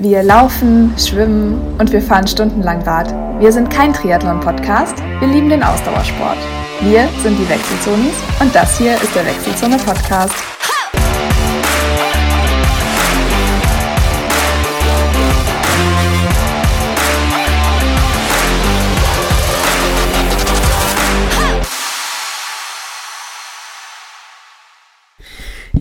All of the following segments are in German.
Wir laufen, schwimmen und wir fahren stundenlang Rad. Wir sind kein Triathlon-Podcast, wir lieben den Ausdauersport. Wir sind die Wechselzonis und das hier ist der Wechselzone-Podcast.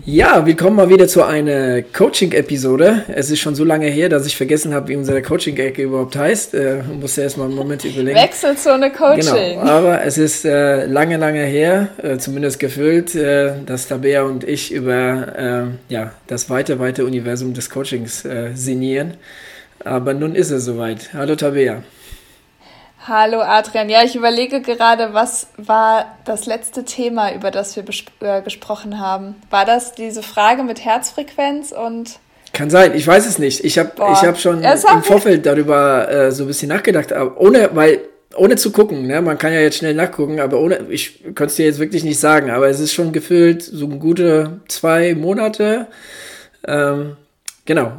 Ja, willkommen mal wieder zu einer Coaching-Episode. Es ist schon so lange her, dass ich vergessen habe, wie unsere Coaching-Ecke überhaupt heißt. Äh, musste erst mal einen Moment überlegen. Wechselzone Coaching. Genau, aber es ist äh, lange, lange her, äh, zumindest gefühlt, äh, dass Tabea und ich über äh, ja, das weite, weite Universum des Coachings äh, sinnieren. Aber nun ist es soweit. Hallo Tabea. Hallo Adrian. Ja, ich überlege gerade, was war das letzte Thema, über das wir äh, gesprochen haben? War das diese Frage mit Herzfrequenz und kann sein, ich weiß es nicht. Ich habe ich hab schon im Vorfeld darüber äh, so ein bisschen nachgedacht, aber ohne, weil ohne zu gucken, ne? man kann ja jetzt schnell nachgucken, aber ohne, ich könnte es dir jetzt wirklich nicht sagen, aber es ist schon gefühlt so gute zwei Monate. Ähm, genau.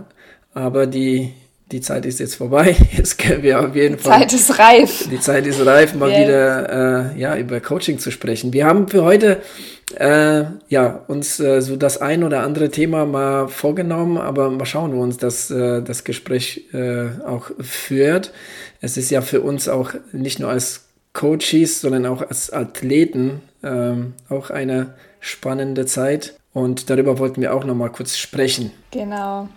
Aber die, die Zeit ist jetzt vorbei. Jetzt können wir auf jeden die Fall. Die Zeit ist reif. Die Zeit ist reif, mal yes. wieder äh, ja, über Coaching zu sprechen. Wir haben für heute äh, ja, uns äh, so das ein oder andere Thema mal vorgenommen, aber mal schauen, wo uns das, äh, das Gespräch äh, auch führt. Es ist ja für uns auch nicht nur als Coaches, sondern auch als Athleten ähm, auch eine spannende Zeit. Und darüber wollten wir auch noch mal kurz sprechen. Genau.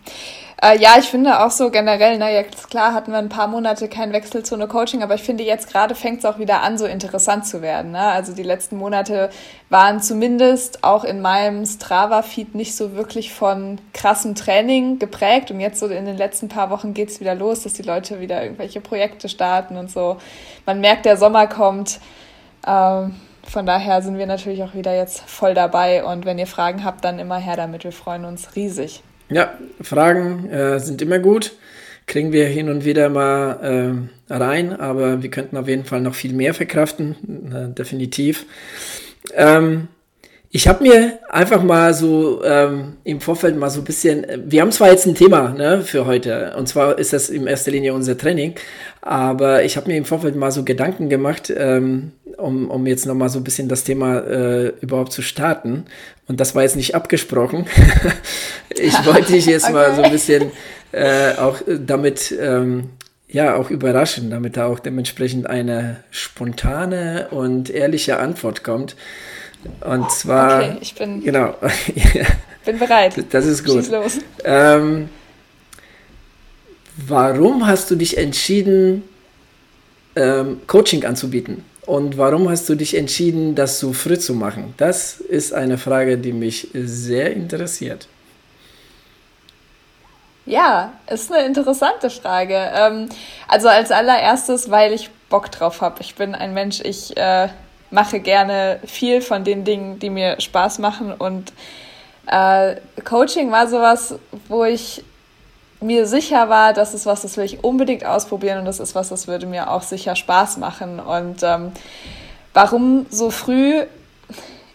Äh, ja, ich finde auch so generell, na ja, klar hatten wir ein paar Monate kein Wechselzone-Coaching, aber ich finde jetzt gerade fängt es auch wieder an, so interessant zu werden. Ne? Also die letzten Monate waren zumindest auch in meinem Strava-Feed nicht so wirklich von krassem Training geprägt. Und jetzt so in den letzten paar Wochen geht es wieder los, dass die Leute wieder irgendwelche Projekte starten und so. Man merkt, der Sommer kommt. Ähm, von daher sind wir natürlich auch wieder jetzt voll dabei. Und wenn ihr Fragen habt, dann immer her damit. Wir freuen uns riesig. Ja, Fragen äh, sind immer gut. Kriegen wir hin und wieder mal äh, rein, aber wir könnten auf jeden Fall noch viel mehr verkraften, äh, definitiv. Ähm, ich habe mir einfach mal so ähm, im Vorfeld mal so ein bisschen, wir haben zwar jetzt ein Thema ne, für heute, und zwar ist das in erster Linie unser Training, aber ich habe mir im Vorfeld mal so Gedanken gemacht, ähm, um, um jetzt nochmal so ein bisschen das Thema äh, überhaupt zu starten. Und das war jetzt nicht abgesprochen. ich wollte dich jetzt okay. mal so ein bisschen äh, auch damit ähm, ja auch überraschen, damit da auch dementsprechend eine spontane und ehrliche Antwort kommt. Und zwar. Okay, ich bin. Genau. bin bereit. Das ist gut. Schieß los. Ähm, warum hast du dich entschieden, ähm, Coaching anzubieten? Und warum hast du dich entschieden, das so früh zu machen? Das ist eine Frage, die mich sehr interessiert. Ja, ist eine interessante Frage. Ähm, also als allererstes, weil ich Bock drauf habe. Ich bin ein Mensch, ich äh, mache gerne viel von den Dingen, die mir Spaß machen. Und äh, Coaching war sowas, wo ich mir sicher war, das ist was, das will ich unbedingt ausprobieren und das ist was, das würde mir auch sicher Spaß machen. Und ähm, warum so früh?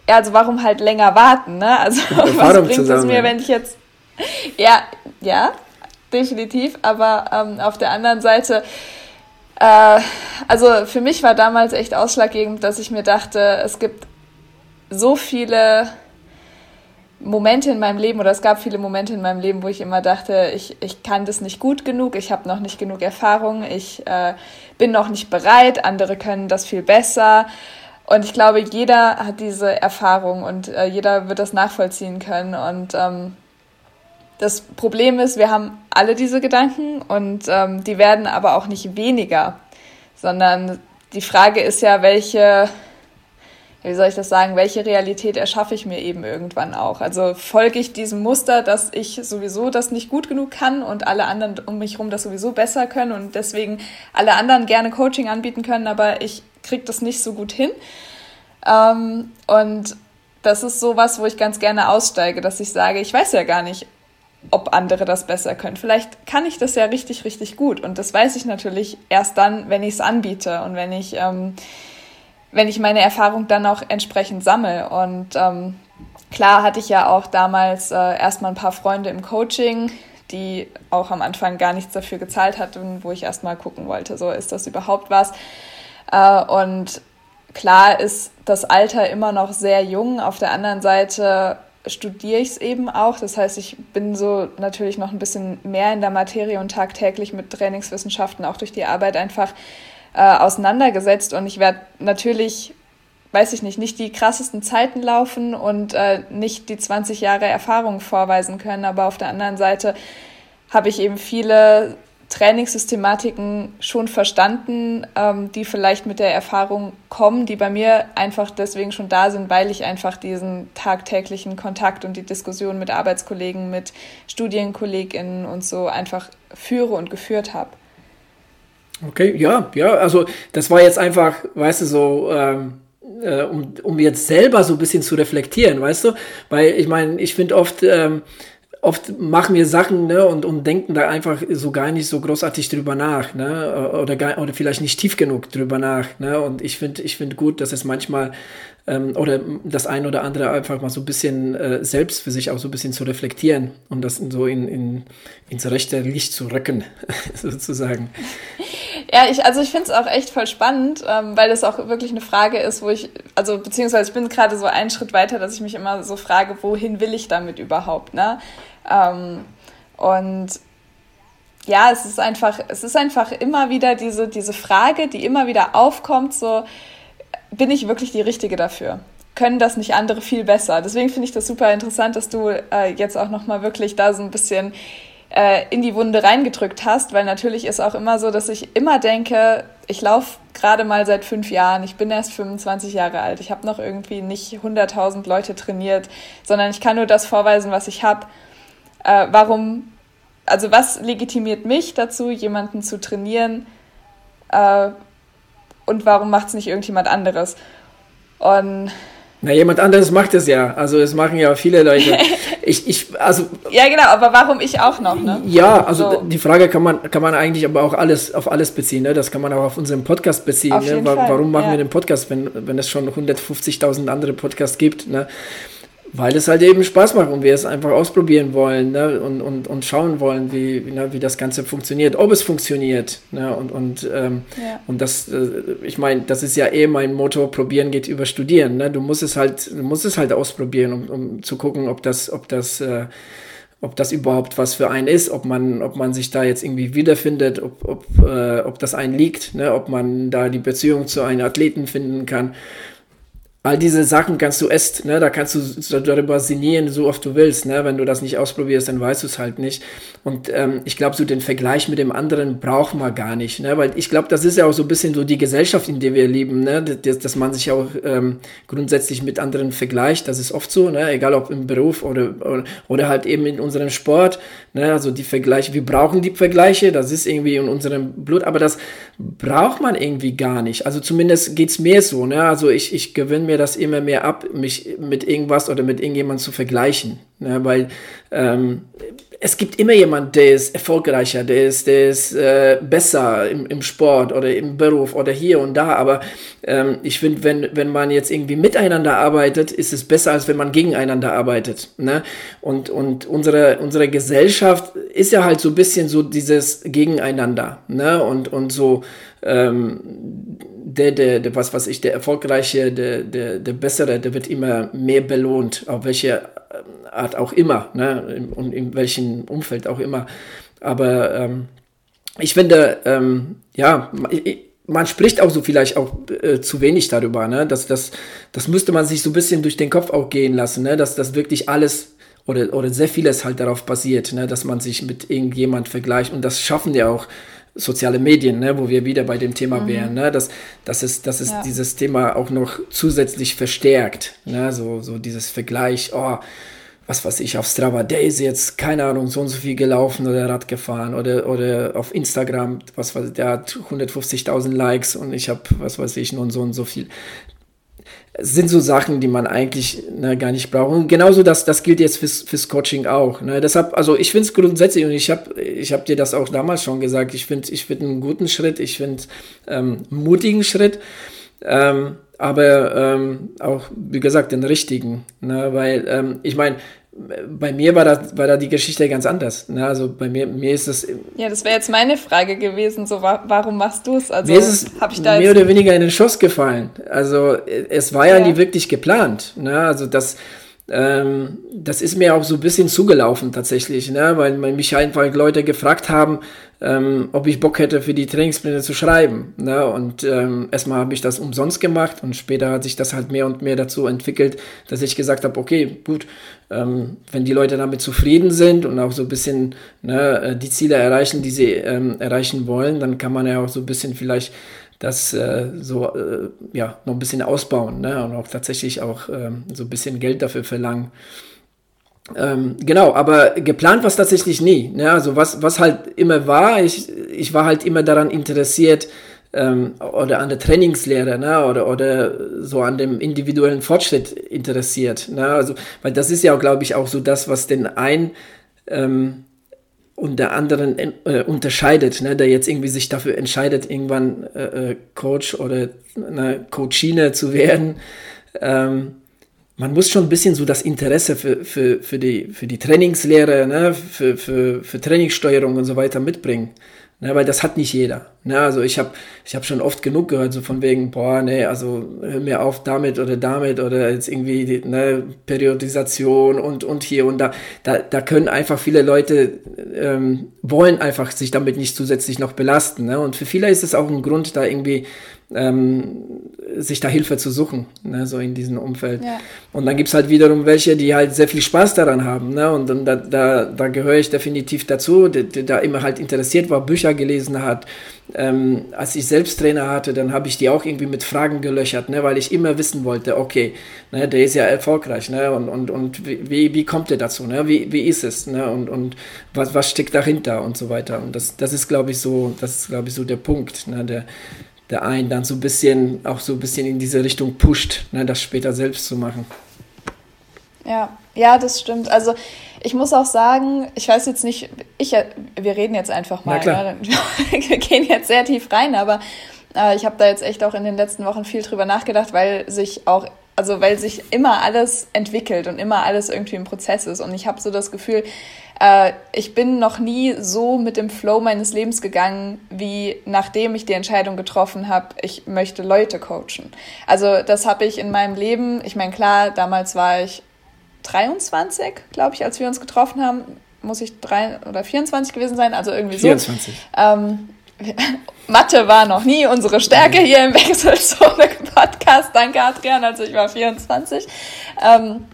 Ja, also warum halt länger warten, ne? Also was bringt es mir, wenn ich jetzt ja, ja, definitiv, aber ähm, auf der anderen Seite äh, also für mich war damals echt ausschlaggebend, dass ich mir dachte, es gibt so viele Momente in meinem Leben oder es gab viele Momente in meinem Leben, wo ich immer dachte, ich, ich kann das nicht gut genug, ich habe noch nicht genug Erfahrung, ich äh, bin noch nicht bereit, andere können das viel besser. Und ich glaube, jeder hat diese Erfahrung und äh, jeder wird das nachvollziehen können. Und ähm, das Problem ist, wir haben alle diese Gedanken und ähm, die werden aber auch nicht weniger, sondern die Frage ist ja, welche wie soll ich das sagen, welche Realität erschaffe ich mir eben irgendwann auch? Also folge ich diesem Muster, dass ich sowieso das nicht gut genug kann und alle anderen um mich herum das sowieso besser können und deswegen alle anderen gerne Coaching anbieten können, aber ich kriege das nicht so gut hin. Ähm, und das ist sowas, wo ich ganz gerne aussteige, dass ich sage, ich weiß ja gar nicht, ob andere das besser können. Vielleicht kann ich das ja richtig, richtig gut. Und das weiß ich natürlich erst dann, wenn ich es anbiete und wenn ich ähm, wenn ich meine Erfahrung dann auch entsprechend sammle. Und ähm, klar hatte ich ja auch damals äh, erstmal ein paar Freunde im Coaching, die auch am Anfang gar nichts dafür gezahlt hatten, wo ich erstmal gucken wollte, so ist das überhaupt was. Äh, und klar ist das Alter immer noch sehr jung. Auf der anderen Seite studiere ich es eben auch. Das heißt, ich bin so natürlich noch ein bisschen mehr in der Materie und tagtäglich mit Trainingswissenschaften auch durch die Arbeit einfach äh, auseinandergesetzt. Und ich werde natürlich, weiß ich nicht, nicht die krassesten Zeiten laufen und äh, nicht die 20 Jahre Erfahrung vorweisen können. Aber auf der anderen Seite habe ich eben viele Trainingssystematiken schon verstanden, ähm, die vielleicht mit der Erfahrung kommen, die bei mir einfach deswegen schon da sind, weil ich einfach diesen tagtäglichen Kontakt und die Diskussion mit Arbeitskollegen, mit StudienkollegInnen und so einfach führe und geführt habe. Okay, ja, ja, also das war jetzt einfach, weißt du, so, ähm, äh, um, um jetzt selber so ein bisschen zu reflektieren, weißt du, weil ich meine, ich finde oft, ähm, oft machen wir Sachen ne, und, und denken da einfach so gar nicht so großartig drüber nach, ne? Oder, gar, oder vielleicht nicht tief genug drüber nach. Ne? Und ich finde ich finde gut, dass es manchmal ähm, oder das ein oder andere einfach mal so ein bisschen äh, selbst für sich auch so ein bisschen zu reflektieren und das so in, in, ins rechte Licht zu rücken, sozusagen. Ja, ich, also ich finde es auch echt voll spannend, ähm, weil das auch wirklich eine Frage ist, wo ich, also beziehungsweise ich bin gerade so einen Schritt weiter, dass ich mich immer so frage, wohin will ich damit überhaupt, ne? Ähm, und ja, es ist einfach, es ist einfach immer wieder diese, diese Frage, die immer wieder aufkommt, so, bin ich wirklich die Richtige dafür? Können das nicht andere viel besser? Deswegen finde ich das super interessant, dass du äh, jetzt auch nochmal wirklich da so ein bisschen äh, in die Wunde reingedrückt hast, weil natürlich ist auch immer so, dass ich immer denke, ich laufe gerade mal seit fünf Jahren, ich bin erst 25 Jahre alt, ich habe noch irgendwie nicht 100.000 Leute trainiert, sondern ich kann nur das vorweisen, was ich habe. Äh, warum, also was legitimiert mich dazu, jemanden zu trainieren äh, und warum macht es nicht irgendjemand anderes? Und na, jemand anderes macht es ja. Also es machen ja viele Leute. Ich, ich, also, ja, genau, aber warum ich auch noch, ne? Ja, also so. die Frage kann man, kann man eigentlich aber auch alles auf alles beziehen. Ne? Das kann man auch auf unseren Podcast beziehen. Ne? Warum machen ja. wir den Podcast, wenn, wenn es schon 150.000 andere Podcasts gibt? Ne? Weil es halt eben Spaß macht und wir es einfach ausprobieren wollen ne? und, und, und schauen wollen, wie, ne? wie das Ganze funktioniert, ob es funktioniert. Ne? Und, und, ähm, ja. und das, äh, ich meine, das ist ja eh mein Motto, probieren geht über studieren. Ne? Du musst es halt, du musst es halt ausprobieren, um, um zu gucken, ob das, ob das äh, ob das überhaupt was für einen ist, ob man, ob man sich da jetzt irgendwie wiederfindet, ob, ob, äh, ob das einen liegt, ne? ob man da die Beziehung zu einem Athleten finden kann. All diese Sachen kannst du erst, ne, da kannst du darüber sinnieren, so oft du willst, ne, wenn du das nicht ausprobierst, dann weißt du es halt nicht. Und ähm, ich glaube, so den Vergleich mit dem anderen braucht man gar nicht, ne, weil ich glaube, das ist ja auch so ein bisschen so die Gesellschaft, in der wir leben, ne, dass, dass man sich auch ähm, grundsätzlich mit anderen vergleicht, das ist oft so, ne, egal ob im Beruf oder, oder, oder halt eben in unserem Sport, ne, also die Vergleiche, wir brauchen die Vergleiche, das ist irgendwie in unserem Blut, aber das braucht man irgendwie gar nicht. Also zumindest geht's mir so, ne, also ich, ich gewinne mir mir das immer mehr ab, mich mit irgendwas oder mit irgendjemandem zu vergleichen. Ne? Weil ähm, es gibt immer jemand, der ist erfolgreicher, der ist, der ist äh, besser im, im Sport oder im Beruf oder hier und da. Aber ähm, ich finde, wenn, wenn man jetzt irgendwie miteinander arbeitet, ist es besser, als wenn man gegeneinander arbeitet. Ne? Und, und unsere, unsere Gesellschaft ist ja halt so ein bisschen so dieses Gegeneinander. Ne? Und, und so ähm, der, der, der, was weiß ich, der Erfolgreiche, der, der, der Bessere, der wird immer mehr belohnt, auf welche Art auch immer, ne? und in welchem Umfeld auch immer. Aber ähm, ich finde, ähm, ja, man spricht auch so vielleicht auch äh, zu wenig darüber, ne? Das, das, das müsste man sich so ein bisschen durch den Kopf auch gehen lassen, ne? Dass das wirklich alles oder, oder sehr vieles halt darauf basiert, ne? dass man sich mit irgendjemand vergleicht. Und das schaffen ja auch soziale Medien, ne, wo wir wieder bei dem Thema mhm. wären, ne, dass, dass es, dass es ja. dieses Thema auch noch zusätzlich verstärkt, ne, so, so dieses Vergleich, oh, was weiß ich, auf Strava, der ist jetzt, keine Ahnung, so und so viel gelaufen oder Rad gefahren oder, oder auf Instagram, was weiß ich, der hat 150.000 Likes und ich habe, was weiß ich, nun so und so viel sind so Sachen, die man eigentlich ne, gar nicht braucht. Und genauso das, das gilt jetzt fürs, fürs Coaching auch. Ne? Deshalb, also ich finde es grundsätzlich, und ich habe ich hab dir das auch damals schon gesagt, ich finde ich find einen guten Schritt, ich finde ähm, einen mutigen Schritt, ähm, aber ähm, auch, wie gesagt, den richtigen. Ne? Weil ähm, ich meine, bei mir war da, war da die Geschichte ganz anders. Ne? Also bei mir, mir ist es. Ja, das wäre jetzt meine Frage gewesen. So, warum machst du es? Also mir ist es ich da mehr oder weniger in den Schuss gefallen. Also es war ja, ja. nie wirklich geplant. Ne? Also das ähm, das ist mir auch so ein bisschen zugelaufen tatsächlich, ne? weil mich einfach Leute gefragt haben, ähm, ob ich Bock hätte, für die Trainingspläne zu schreiben. Ne? Und ähm, erstmal habe ich das umsonst gemacht und später hat sich das halt mehr und mehr dazu entwickelt, dass ich gesagt habe, okay, gut, ähm, wenn die Leute damit zufrieden sind und auch so ein bisschen ne, äh, die Ziele erreichen, die sie ähm, erreichen wollen, dann kann man ja auch so ein bisschen vielleicht das äh, so äh, ja noch ein bisschen ausbauen ne? und auch tatsächlich auch ähm, so ein bisschen Geld dafür verlangen. Ähm, genau, aber geplant war es tatsächlich nie. Ne? Also was, was halt immer war, ich, ich war halt immer daran interessiert, ähm, oder an der Trainingslehre ne? oder, oder so an dem individuellen Fortschritt interessiert. Ne? Also, weil das ist ja, glaube ich, auch so das, was den einen ähm, und der anderen äh, unterscheidet, ne, der jetzt irgendwie sich dafür entscheidet, irgendwann äh, äh Coach oder eine Coachine zu werden. Ähm, man muss schon ein bisschen so das Interesse für, für, für, die, für die Trainingslehre, ne, für, für, für Trainingssteuerung und so weiter mitbringen. Ne, weil das hat nicht jeder. Ne, also ich habe ich hab schon oft genug gehört, so von wegen, boah, nee, also hör mir auf damit oder damit oder jetzt irgendwie ne, Periodisation und, und hier und da. Da, da können einfach viele Leute, ähm, wollen einfach sich damit nicht zusätzlich noch belasten. Ne? Und für viele ist es auch ein Grund, da irgendwie ähm, sich da Hilfe zu suchen, ne, so in diesem Umfeld. Ja. Und dann gibt es halt wiederum welche, die halt sehr viel Spaß daran haben. Ne? Und dann, da, da, da gehöre ich definitiv dazu, der, der da immer halt interessiert war, Bücher gelesen hat. Ähm, als ich selbst Trainer hatte, dann habe ich die auch irgendwie mit Fragen gelöchert, ne, weil ich immer wissen wollte, okay, ne, der ist ja erfolgreich, ne, und, und, und wie, wie kommt er dazu, ne, wie, wie ist es, ne, und, und was, was steckt dahinter und so weiter. Und das, das ist, glaube ich, so, das ist, glaube ich, so der Punkt, ne, der, der einen dann so ein bisschen, auch so ein bisschen in diese Richtung pusht, ne, das später selbst zu machen. Ja, ja, das stimmt. Also ich muss auch sagen, ich weiß jetzt nicht, ich, wir reden jetzt einfach mal, ne? wir gehen jetzt sehr tief rein, aber äh, ich habe da jetzt echt auch in den letzten Wochen viel drüber nachgedacht, weil sich auch also weil sich immer alles entwickelt und immer alles irgendwie im Prozess ist. Und ich habe so das Gefühl, äh, ich bin noch nie so mit dem Flow meines Lebens gegangen, wie nachdem ich die Entscheidung getroffen habe, ich möchte Leute coachen. Also das habe ich in meinem Leben, ich meine klar, damals war ich 23, glaube ich, als wir uns getroffen haben. Muss ich drei oder 24 gewesen sein, also irgendwie 24. so. 24. Ähm, Mathe war noch nie unsere Stärke hier im Wechselzone-Podcast. Danke, Adrian. Also ich war 24. Ähm,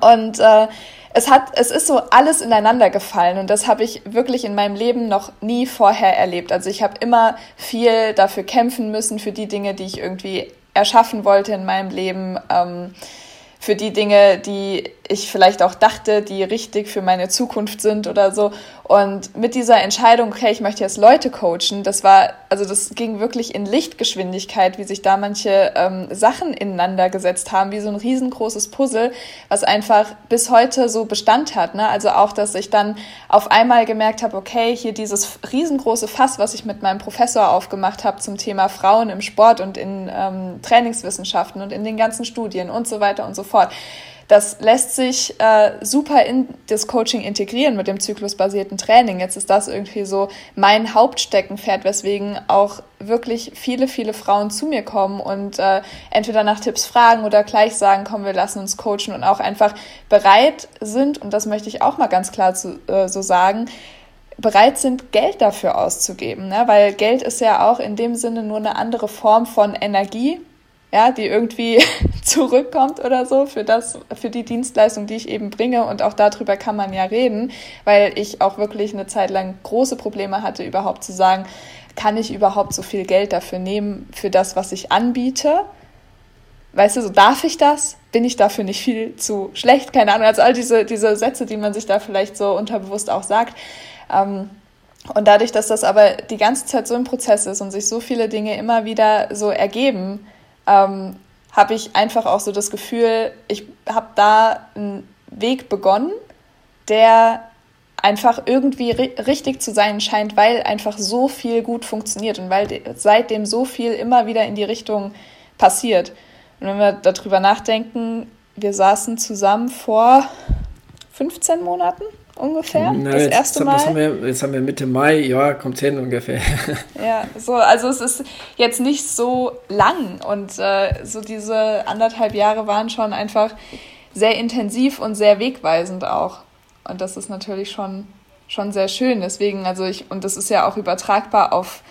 und äh, es hat, es ist so alles ineinander gefallen und das habe ich wirklich in meinem Leben noch nie vorher erlebt. Also ich habe immer viel dafür kämpfen müssen für die Dinge, die ich irgendwie erschaffen wollte in meinem Leben. Ähm, für die Dinge, die ich vielleicht auch dachte, die richtig für meine Zukunft sind oder so. Und mit dieser Entscheidung, okay, ich möchte jetzt Leute coachen, das war, also das ging wirklich in Lichtgeschwindigkeit, wie sich da manche ähm, Sachen ineinander gesetzt haben, wie so ein riesengroßes Puzzle, was einfach bis heute so Bestand hat. Ne? Also auch, dass ich dann auf einmal gemerkt habe, okay, hier dieses riesengroße Fass, was ich mit meinem Professor aufgemacht habe zum Thema Frauen im Sport und in ähm, Trainingswissenschaften und in den ganzen Studien und so weiter und so fort das lässt sich äh, super in das Coaching integrieren mit dem zyklusbasierten Training. Jetzt ist das irgendwie so mein Hauptsteckenpferd, weswegen auch wirklich viele, viele Frauen zu mir kommen und äh, entweder nach Tipps fragen oder gleich sagen, komm, wir lassen uns coachen und auch einfach bereit sind, und das möchte ich auch mal ganz klar zu, äh, so sagen, bereit sind, Geld dafür auszugeben. Ne? Weil Geld ist ja auch in dem Sinne nur eine andere Form von Energie, ja, die irgendwie zurückkommt oder so für das, für die Dienstleistung, die ich eben bringe. Und auch darüber kann man ja reden, weil ich auch wirklich eine Zeit lang große Probleme hatte, überhaupt zu sagen, kann ich überhaupt so viel Geld dafür nehmen, für das, was ich anbiete? Weißt du, so darf ich das? Bin ich dafür nicht viel zu schlecht? Keine Ahnung. Also all diese, diese Sätze, die man sich da vielleicht so unterbewusst auch sagt. Ähm, und dadurch, dass das aber die ganze Zeit so im Prozess ist und sich so viele Dinge immer wieder so ergeben, ähm, habe ich einfach auch so das Gefühl, ich habe da einen Weg begonnen, der einfach irgendwie ri richtig zu sein scheint, weil einfach so viel gut funktioniert und weil seitdem so viel immer wieder in die Richtung passiert. Und wenn wir darüber nachdenken, wir saßen zusammen vor 15 Monaten ungefähr. Na, das jetzt, erste Mal. Haben wir, jetzt haben wir Mitte Mai, ja, kommt hin ungefähr. Ja, so, also es ist jetzt nicht so lang und äh, so diese anderthalb Jahre waren schon einfach sehr intensiv und sehr wegweisend auch. Und das ist natürlich schon, schon sehr schön. Deswegen, also ich, und das ist ja auch übertragbar auf,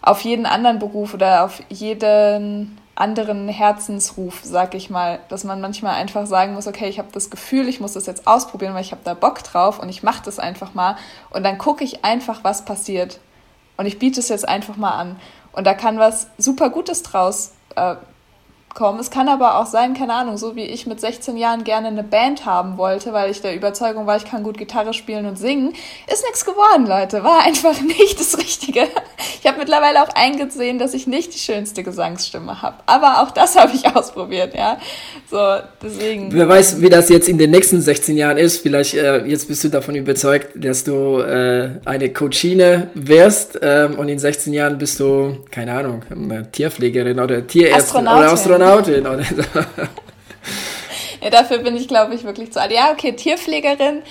auf jeden anderen Beruf oder auf jeden anderen Herzensruf, sag ich mal, dass man manchmal einfach sagen muss, okay, ich habe das Gefühl, ich muss das jetzt ausprobieren, weil ich habe da Bock drauf und ich mache das einfach mal und dann gucke ich einfach, was passiert. Und ich biete es jetzt einfach mal an. Und da kann was super Gutes draus äh, kommen. Es kann aber auch sein, keine Ahnung, so wie ich mit 16 Jahren gerne eine Band haben wollte, weil ich der Überzeugung war, ich kann gut Gitarre spielen und singen. Ist nichts geworden, Leute. War einfach nicht das Richtige. Ich habe mittlerweile auch eingesehen, dass ich nicht die schönste Gesangsstimme habe. Aber auch das habe ich ausprobiert, ja. So, deswegen. Wer weiß, wie das jetzt in den nächsten 16 Jahren ist. Vielleicht, äh, jetzt bist du davon überzeugt, dass du äh, eine Coachine wirst ähm, und in 16 Jahren bist du, keine Ahnung, eine Tierpflegerin oder Tierärztin oder Astronautin Astronautin ja, dafür bin ich, glaube ich, wirklich zu alt. Ja, okay, Tierpflegerin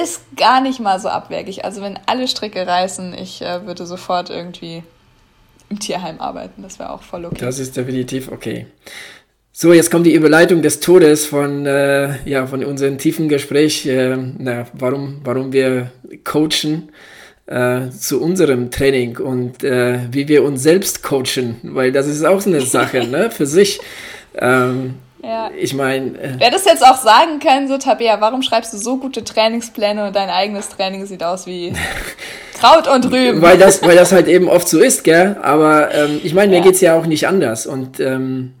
ist gar nicht mal so abwegig. Also wenn alle Stricke reißen, ich äh, würde sofort irgendwie im Tierheim arbeiten. Das wäre auch voll okay. Das ist definitiv okay. So, jetzt kommt die Überleitung des Todes von, äh, ja, von unserem tiefen Gespräch, äh, na, warum, warum wir coachen äh, zu unserem Training und äh, wie wir uns selbst coachen, weil das ist auch so eine Sache ne, für sich. Ähm, ja. Ich meine. Äh, Wer das jetzt auch sagen können, so Tabea, warum schreibst du so gute Trainingspläne und dein eigenes Training sieht aus wie Kraut und Rüben? weil, das, weil das halt eben oft so ist, gell? Aber ähm, ich meine, mir ja. geht es ja auch nicht anders. Und ähm,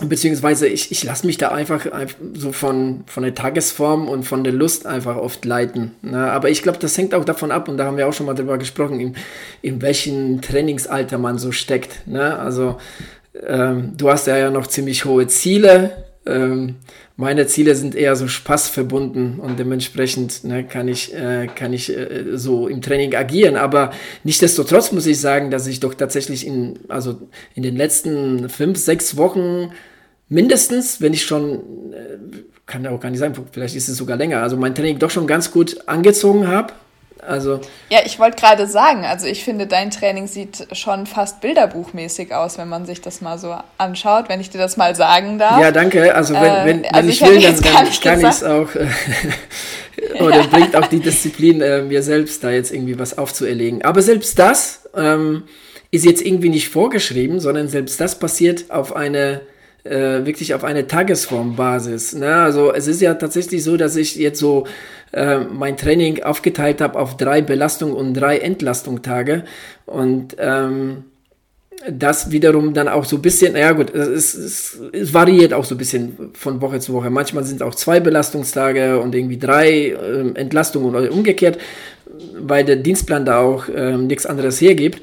beziehungsweise ich, ich lasse mich da einfach, so von, von der Tagesform und von der Lust einfach oft leiten. Ne? Aber ich glaube, das hängt auch davon ab, und da haben wir auch schon mal drüber gesprochen, in, in welchem Trainingsalter man so steckt. Ne? Also ähm, du hast ja, ja noch ziemlich hohe Ziele. Ähm, meine Ziele sind eher so spaßverbunden und dementsprechend ne, kann ich, äh, kann ich äh, so im Training agieren. Aber nichtsdestotrotz muss ich sagen, dass ich doch tatsächlich in, also in den letzten fünf, sechs Wochen mindestens, wenn ich schon, äh, kann ja auch gar nicht sein, vielleicht ist es sogar länger, also mein Training doch schon ganz gut angezogen habe also ja, ich wollte gerade sagen, also ich finde, dein Training sieht schon fast bilderbuchmäßig aus, wenn man sich das mal so anschaut, wenn ich dir das mal sagen darf. Ja, danke. Also wenn, wenn, wenn also ich, ich will, dann, dann kann ich es auch. Äh, oder bringt auch die Disziplin, äh, mir selbst da jetzt irgendwie was aufzuerlegen. Aber selbst das ähm, ist jetzt irgendwie nicht vorgeschrieben, sondern selbst das passiert auf eine äh, wirklich auf eine Tagesformbasis. Ne? Also es ist ja tatsächlich so, dass ich jetzt so äh, mein Training aufgeteilt habe auf drei Belastung und drei Entlastungstage und ähm, das wiederum dann auch so ein bisschen, ja gut, es, es, es, variiert auch so ein bisschen von Woche zu Woche. Manchmal sind es auch zwei Belastungstage und irgendwie drei äh, Entlastungen oder umgekehrt, weil der Dienstplan da auch äh, nichts anderes hergibt.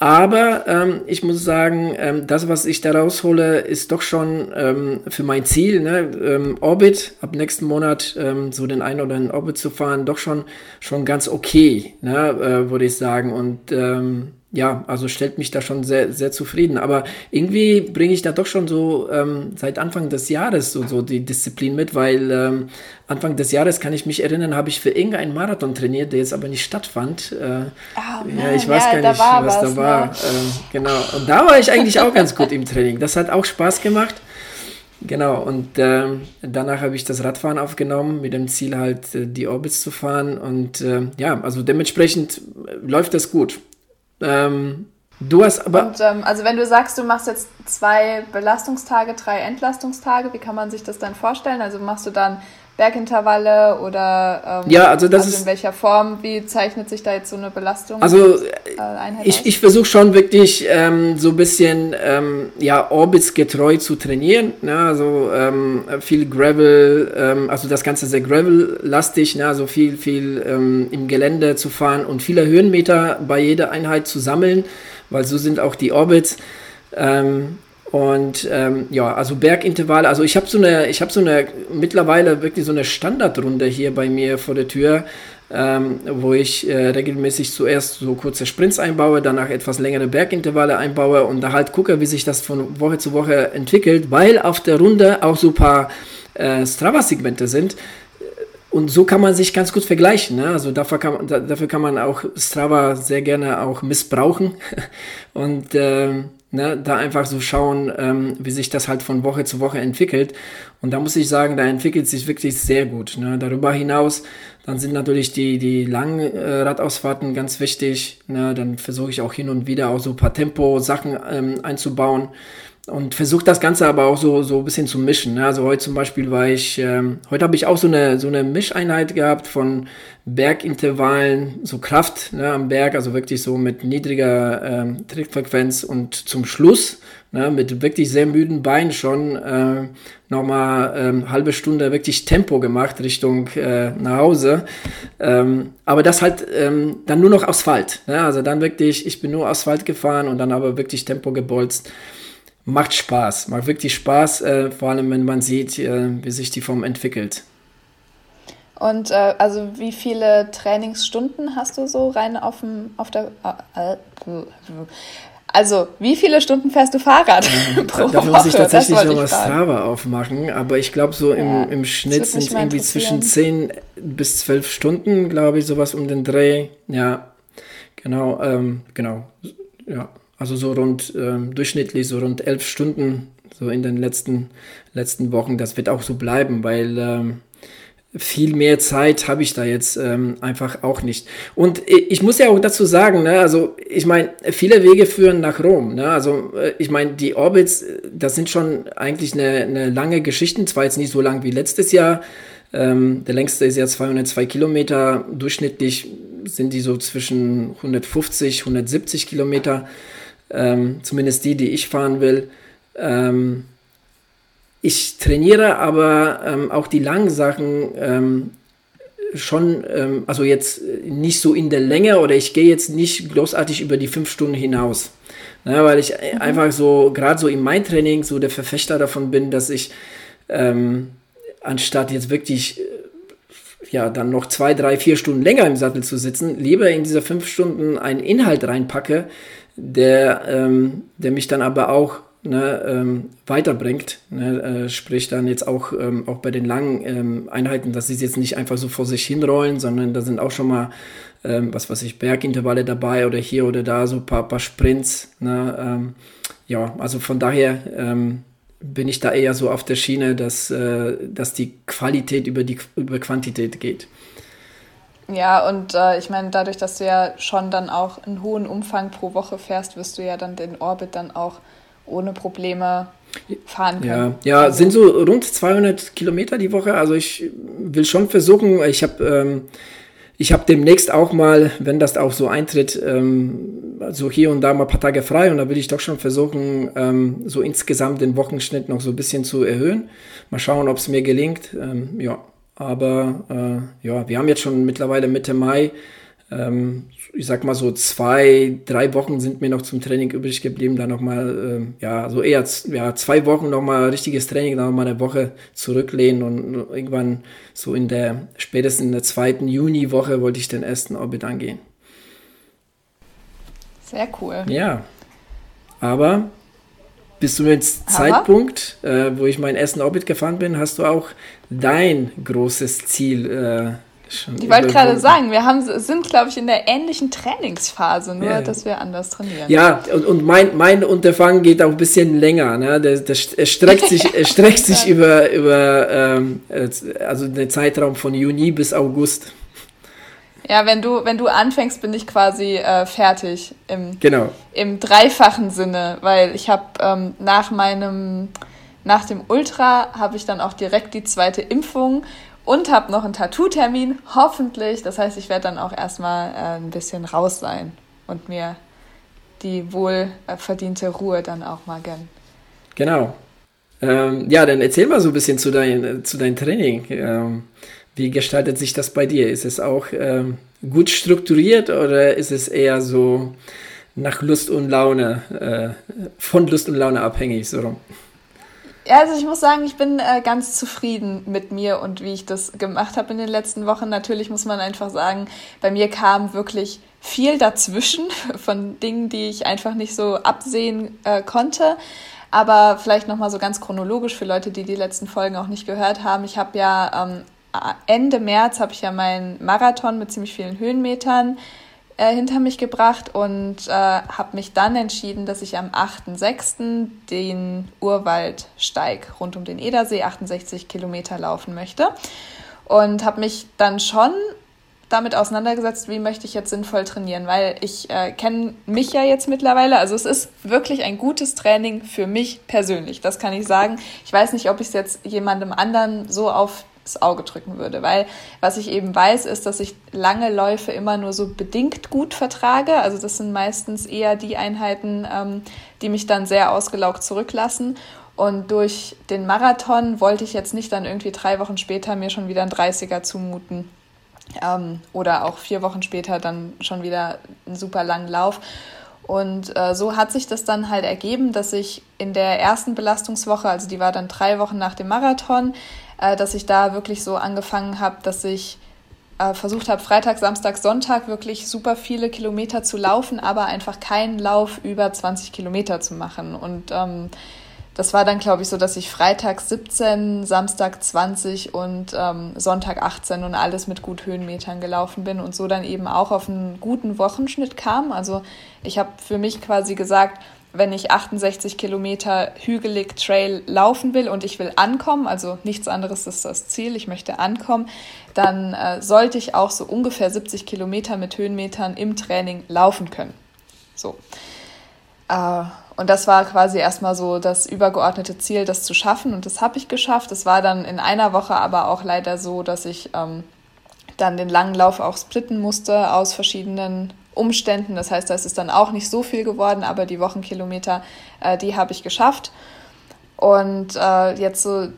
Aber ähm, ich muss sagen, ähm, das, was ich da raushole, ist doch schon ähm, für mein Ziel, ne? ähm, Orbit, ab nächsten Monat ähm, so den einen oder anderen Orbit zu fahren, doch schon, schon ganz okay, ne? äh, würde ich sagen. Und ähm, ja, also stellt mich da schon sehr, sehr zufrieden. Aber irgendwie bringe ich da doch schon so ähm, seit Anfang des Jahres so, so die Disziplin mit, weil ähm, Anfang des Jahres kann ich mich erinnern, habe ich für irgendeinen Marathon trainiert, der jetzt aber nicht stattfand. Äh, oh, ja, ich weiß ja, gar nicht, was, was, da war. Ne? Äh, genau. Und da war ich eigentlich auch ganz gut im Training. Das hat auch Spaß gemacht. Genau, und äh, danach habe ich das Radfahren aufgenommen, mit dem Ziel halt äh, die Orbits zu fahren. Und äh, ja, also dementsprechend äh, läuft das gut. Ähm, du hast aber. Und, ähm, also, wenn du sagst, du machst jetzt zwei Belastungstage, drei Entlastungstage, wie kann man sich das dann vorstellen? Also, machst du dann Bergintervalle oder ähm, ja, also das also in welcher Form? Wie zeichnet sich da jetzt so eine Belastung? Also äh, ich, ich versuche schon wirklich ähm, so ein bisschen ähm, ja Orbits getreu zu trainieren. Ne? Also ähm, viel Gravel, ähm, also das Ganze sehr Gravel-lastig, ne? also viel viel ähm, im Gelände zu fahren und viele Höhenmeter bei jeder Einheit zu sammeln, weil so sind auch die Orbits. Ähm, und ähm, ja, also Bergintervalle, also ich habe so eine, ich habe so eine mittlerweile wirklich so eine Standardrunde hier bei mir vor der Tür, ähm, wo ich äh, regelmäßig zuerst so kurze Sprints einbaue, danach etwas längere Bergintervalle einbaue und da halt gucke, wie sich das von Woche zu Woche entwickelt, weil auf der Runde auch so ein paar äh, Strava-Segmente sind, und so kann man sich ganz gut vergleichen. Ne? Also dafür kann, dafür kann man auch Strava sehr gerne auch missbrauchen und äh, ne, da einfach so schauen, ähm, wie sich das halt von Woche zu Woche entwickelt. Und da muss ich sagen, da entwickelt sich wirklich sehr gut. Ne? Darüber hinaus, dann sind natürlich die, die langen äh, Radausfahrten ganz wichtig. Ne? Dann versuche ich auch hin und wieder auch so ein paar Tempo-Sachen ähm, einzubauen und versuche das Ganze aber auch so, so ein bisschen zu mischen. Ne? Also heute zum Beispiel war ich, ähm, heute habe ich auch so eine, so eine Mischeinheit gehabt von Bergintervallen, so Kraft ne, am Berg, also wirklich so mit niedriger ähm, Trittfrequenz und zum Schluss ne, mit wirklich sehr müden Beinen schon äh, nochmal ähm, halbe Stunde wirklich Tempo gemacht Richtung äh, nach Hause. Ähm, aber das halt ähm, dann nur noch Asphalt. Ne? Also dann wirklich, ich bin nur Asphalt gefahren und dann aber wirklich Tempo gebolzt macht Spaß, macht wirklich Spaß, äh, vor allem wenn man sieht, äh, wie sich die Form entwickelt. Und äh, also wie viele Trainingsstunden hast du so rein auf dem auf der äh, also wie viele Stunden fährst du Fahrrad ja, pro Woche? muss ich tatsächlich nochmal Strava aufmachen, aber ich glaube so im, ja, im Schnitt sind es irgendwie zwischen 10 bis 12 Stunden, glaube ich, sowas um den Dreh. Ja, genau, ähm, genau, ja. Also so rund ähm, durchschnittlich so rund elf Stunden so in den letzten letzten Wochen. Das wird auch so bleiben, weil ähm, viel mehr Zeit habe ich da jetzt ähm, einfach auch nicht. Und ich muss ja auch dazu sagen, ne, also ich meine, viele Wege führen nach Rom. Ne? Also äh, ich meine, die Orbits, das sind schon eigentlich eine, eine lange Geschichte, zwar jetzt nicht so lang wie letztes Jahr. Ähm, der längste ist ja 202 Kilometer. Durchschnittlich sind die so zwischen 150, 170 Kilometer ähm, zumindest die, die ich fahren will. Ähm, ich trainiere aber ähm, auch die langen Sachen ähm, schon, ähm, also jetzt nicht so in der Länge oder ich gehe jetzt nicht großartig über die fünf Stunden hinaus. Ne, weil ich mhm. einfach so, gerade so in meinem Training, so der Verfechter davon bin, dass ich ähm, anstatt jetzt wirklich ja, dann noch zwei, drei, vier Stunden länger im Sattel zu sitzen, lieber in diese fünf Stunden einen Inhalt reinpacke, der, ähm, der mich dann aber auch ne, ähm, weiterbringt. Ne, äh, sprich dann jetzt auch, ähm, auch bei den langen ähm, Einheiten, dass sie jetzt nicht einfach so vor sich hinrollen, sondern da sind auch schon mal, ähm, was weiß ich, Bergintervalle dabei oder hier oder da so ein paar, paar Sprints. Ne, ähm, ja, also von daher bin ich da eher so auf der Schiene, dass, äh, dass die Qualität über die über Quantität geht. Ja, und äh, ich meine, dadurch, dass du ja schon dann auch einen hohen Umfang pro Woche fährst, wirst du ja dann den Orbit dann auch ohne Probleme fahren können. Ja, ja also. sind so rund 200 Kilometer die Woche. Also ich will schon versuchen, ich habe ähm, ich habe demnächst auch mal, wenn das auch so eintritt, ähm, so hier und da mal ein paar Tage frei und da will ich doch schon versuchen, ähm, so insgesamt den Wochenschnitt noch so ein bisschen zu erhöhen. Mal schauen, ob es mir gelingt. Ähm, ja, aber äh, ja, wir haben jetzt schon mittlerweile Mitte Mai. Ähm, ich sag mal so zwei, drei Wochen sind mir noch zum Training übrig geblieben. Dann nochmal, äh, ja, so eher ja, zwei Wochen nochmal richtiges Training, dann nochmal eine Woche zurücklehnen und irgendwann so in der, spätestens in der zweiten Juniwoche wollte ich den ersten Orbit angehen. Sehr cool. Ja. Aber bis zum jetzt Zeitpunkt, äh, wo ich meinen ersten Orbit gefahren bin, hast du auch dein großes Ziel äh, schon. Ich wollte gerade sagen, wir haben, sind, glaube ich, in der ähnlichen Trainingsphase, nur ja. dass wir anders trainieren. Ja, und, und mein, mein Unterfangen geht auch ein bisschen länger. Ne? Das, das, es streckt sich, es streckt sich über, über ähm, also den Zeitraum von Juni bis August. Ja, wenn du, wenn du anfängst, bin ich quasi äh, fertig im, genau. im dreifachen Sinne, weil ich habe ähm, nach meinem, nach dem Ultra habe ich dann auch direkt die zweite Impfung und habe noch einen Tattoo-Termin, hoffentlich. Das heißt, ich werde dann auch erstmal äh, ein bisschen raus sein und mir die wohlverdiente Ruhe dann auch mal gönnen. Genau. Ähm, ja, dann erzähl mal so ein bisschen zu, dein, zu deinem Training. Ähm, wie gestaltet sich das bei dir? Ist es auch ähm, gut strukturiert oder ist es eher so nach Lust und Laune, äh, von Lust und Laune abhängig? So Ja, also ich muss sagen, ich bin äh, ganz zufrieden mit mir und wie ich das gemacht habe in den letzten Wochen. Natürlich muss man einfach sagen, bei mir kam wirklich viel dazwischen von Dingen, die ich einfach nicht so absehen äh, konnte. Aber vielleicht nochmal so ganz chronologisch für Leute, die die letzten Folgen auch nicht gehört haben. Ich habe ja ähm, Ende März habe ich ja meinen Marathon mit ziemlich vielen Höhenmetern äh, hinter mich gebracht und äh, habe mich dann entschieden, dass ich am 8.6. den Urwaldsteig rund um den Edersee 68 Kilometer laufen möchte und habe mich dann schon damit auseinandergesetzt, wie möchte ich jetzt sinnvoll trainieren, weil ich äh, kenne mich ja jetzt mittlerweile. Also es ist wirklich ein gutes Training für mich persönlich, das kann ich sagen. Ich weiß nicht, ob ich es jetzt jemandem anderen so aufs Auge drücken würde, weil was ich eben weiß, ist, dass ich lange Läufe immer nur so bedingt gut vertrage. Also das sind meistens eher die Einheiten, ähm, die mich dann sehr ausgelaugt zurücklassen. Und durch den Marathon wollte ich jetzt nicht dann irgendwie drei Wochen später mir schon wieder ein 30er zumuten ähm, oder auch vier Wochen später dann schon wieder einen super langen Lauf. Und äh, so hat sich das dann halt ergeben, dass ich in der ersten Belastungswoche, also die war dann drei Wochen nach dem Marathon, äh, dass ich da wirklich so angefangen habe, dass ich äh, versucht habe, Freitag, Samstag, Sonntag wirklich super viele Kilometer zu laufen, aber einfach keinen Lauf über 20 Kilometer zu machen. Und ähm, das war dann, glaube ich, so, dass ich Freitag 17, Samstag 20 und ähm, Sonntag 18 und alles mit gut Höhenmetern gelaufen bin und so dann eben auch auf einen guten Wochenschnitt kam. Also ich habe für mich quasi gesagt, wenn ich 68 Kilometer hügelig Trail laufen will und ich will ankommen, also nichts anderes ist das Ziel, ich möchte ankommen, dann äh, sollte ich auch so ungefähr 70 Kilometer mit Höhenmetern im Training laufen können. So. Äh, und das war quasi erstmal so das übergeordnete Ziel, das zu schaffen. Und das habe ich geschafft. Es war dann in einer Woche aber auch leider so, dass ich ähm, dann den langen Lauf auch splitten musste aus verschiedenen Umständen. Das heißt, da ist es dann auch nicht so viel geworden, aber die Wochenkilometer, äh, die habe ich geschafft. Und äh, jetzt so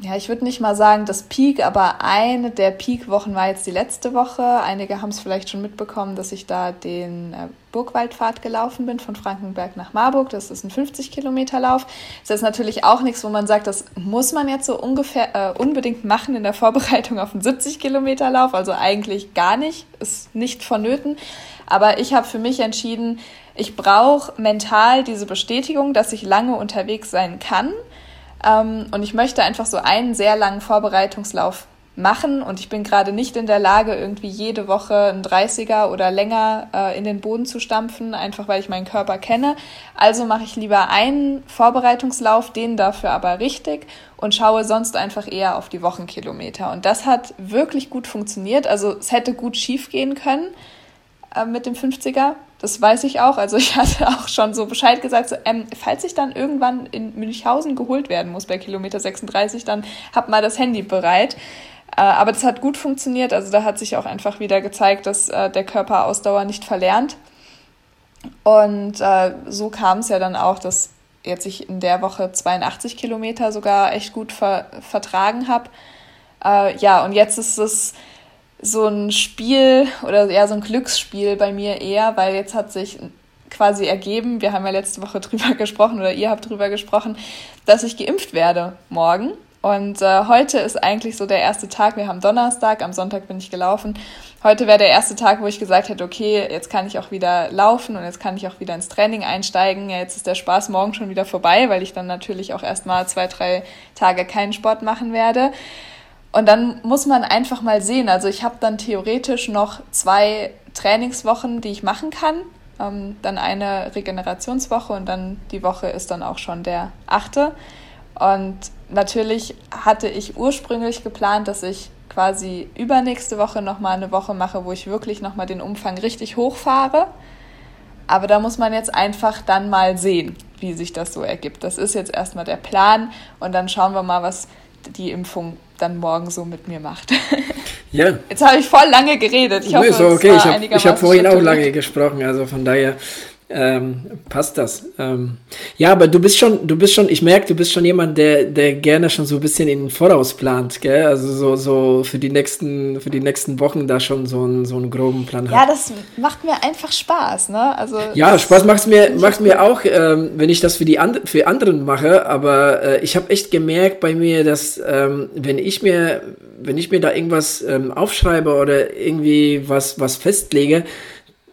ja, ich würde nicht mal sagen das Peak, aber eine der Peak-Wochen war jetzt die letzte Woche. Einige haben es vielleicht schon mitbekommen, dass ich da den äh, Burgwaldpfad gelaufen bin von Frankenberg nach Marburg. Das ist ein 50 Kilometer Lauf. Das ist natürlich auch nichts, wo man sagt, das muss man jetzt so ungefähr äh, unbedingt machen in der Vorbereitung auf einen 70 Kilometer Lauf. Also eigentlich gar nicht, ist nicht vonnöten. Aber ich habe für mich entschieden, ich brauche mental diese Bestätigung, dass ich lange unterwegs sein kann ähm, und ich möchte einfach so einen sehr langen Vorbereitungslauf machen und ich bin gerade nicht in der Lage, irgendwie jede Woche einen 30er oder länger äh, in den Boden zu stampfen, einfach weil ich meinen Körper kenne. Also mache ich lieber einen Vorbereitungslauf, den dafür aber richtig und schaue sonst einfach eher auf die Wochenkilometer. Und das hat wirklich gut funktioniert. Also es hätte gut schief gehen können äh, mit dem 50er. Das weiß ich auch. Also ich hatte auch schon so Bescheid gesagt, so, ähm, falls ich dann irgendwann in Münchhausen geholt werden muss bei Kilometer 36, dann hab mal das Handy bereit. Äh, aber das hat gut funktioniert. Also da hat sich auch einfach wieder gezeigt, dass äh, der Körper Ausdauer nicht verlernt. Und äh, so kam es ja dann auch, dass jetzt ich in der Woche 82 Kilometer sogar echt gut ver vertragen habe. Äh, ja, und jetzt ist es so ein Spiel oder eher so ein Glücksspiel bei mir eher, weil jetzt hat sich quasi ergeben, wir haben ja letzte Woche drüber gesprochen oder ihr habt drüber gesprochen, dass ich geimpft werde morgen. Und äh, heute ist eigentlich so der erste Tag. Wir haben Donnerstag, am Sonntag bin ich gelaufen. Heute wäre der erste Tag, wo ich gesagt hätte, okay, jetzt kann ich auch wieder laufen und jetzt kann ich auch wieder ins Training einsteigen. Ja, jetzt ist der Spaß morgen schon wieder vorbei, weil ich dann natürlich auch erstmal zwei, drei Tage keinen Sport machen werde. Und dann muss man einfach mal sehen. Also ich habe dann theoretisch noch zwei Trainingswochen, die ich machen kann. Ähm, dann eine Regenerationswoche und dann die Woche ist dann auch schon der achte. Und natürlich hatte ich ursprünglich geplant, dass ich quasi übernächste Woche nochmal eine Woche mache, wo ich wirklich nochmal den Umfang richtig hochfahre. Aber da muss man jetzt einfach dann mal sehen, wie sich das so ergibt. Das ist jetzt erstmal der Plan und dann schauen wir mal, was die Impfung dann morgen so mit mir macht. Ja. Jetzt habe ich voll lange geredet. Ich hoffe, so, okay. ich habe hab vorhin auch lange gesprochen, also von daher ähm, passt das. Ähm, ja, aber du bist schon, du bist schon, ich merke, du bist schon jemand, der, der gerne schon so ein bisschen in den Voraus plant, gell? Also so, so für die nächsten, für die nächsten Wochen da schon so, ein, so einen groben Plan hat. Ja, das macht mir einfach Spaß, ne? Also ja, Spaß macht mir, macht mir auch, ähm, wenn ich das für die and für anderen mache. Aber äh, ich habe echt gemerkt bei mir, dass ähm, wenn ich mir, wenn ich mir da irgendwas ähm, aufschreibe oder irgendwie was, was festlege,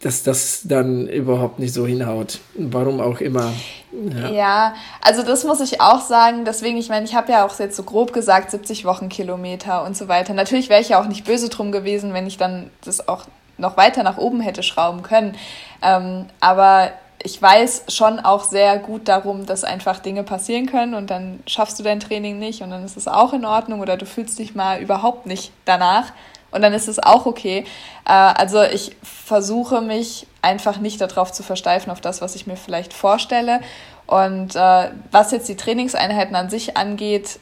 dass das dann überhaupt nicht so hinhaut. Warum auch immer. Ja. ja, also das muss ich auch sagen. Deswegen, ich meine, ich habe ja auch jetzt so grob gesagt 70 Wochenkilometer und so weiter. Natürlich wäre ich ja auch nicht böse drum gewesen, wenn ich dann das auch noch weiter nach oben hätte schrauben können. Ähm, aber ich weiß schon auch sehr gut darum, dass einfach Dinge passieren können und dann schaffst du dein Training nicht und dann ist es auch in Ordnung oder du fühlst dich mal überhaupt nicht danach und dann ist es auch okay. Äh, also ich versuche mich einfach nicht darauf zu versteifen, auf das, was ich mir vielleicht vorstelle. Und äh, was jetzt die Trainingseinheiten an sich angeht,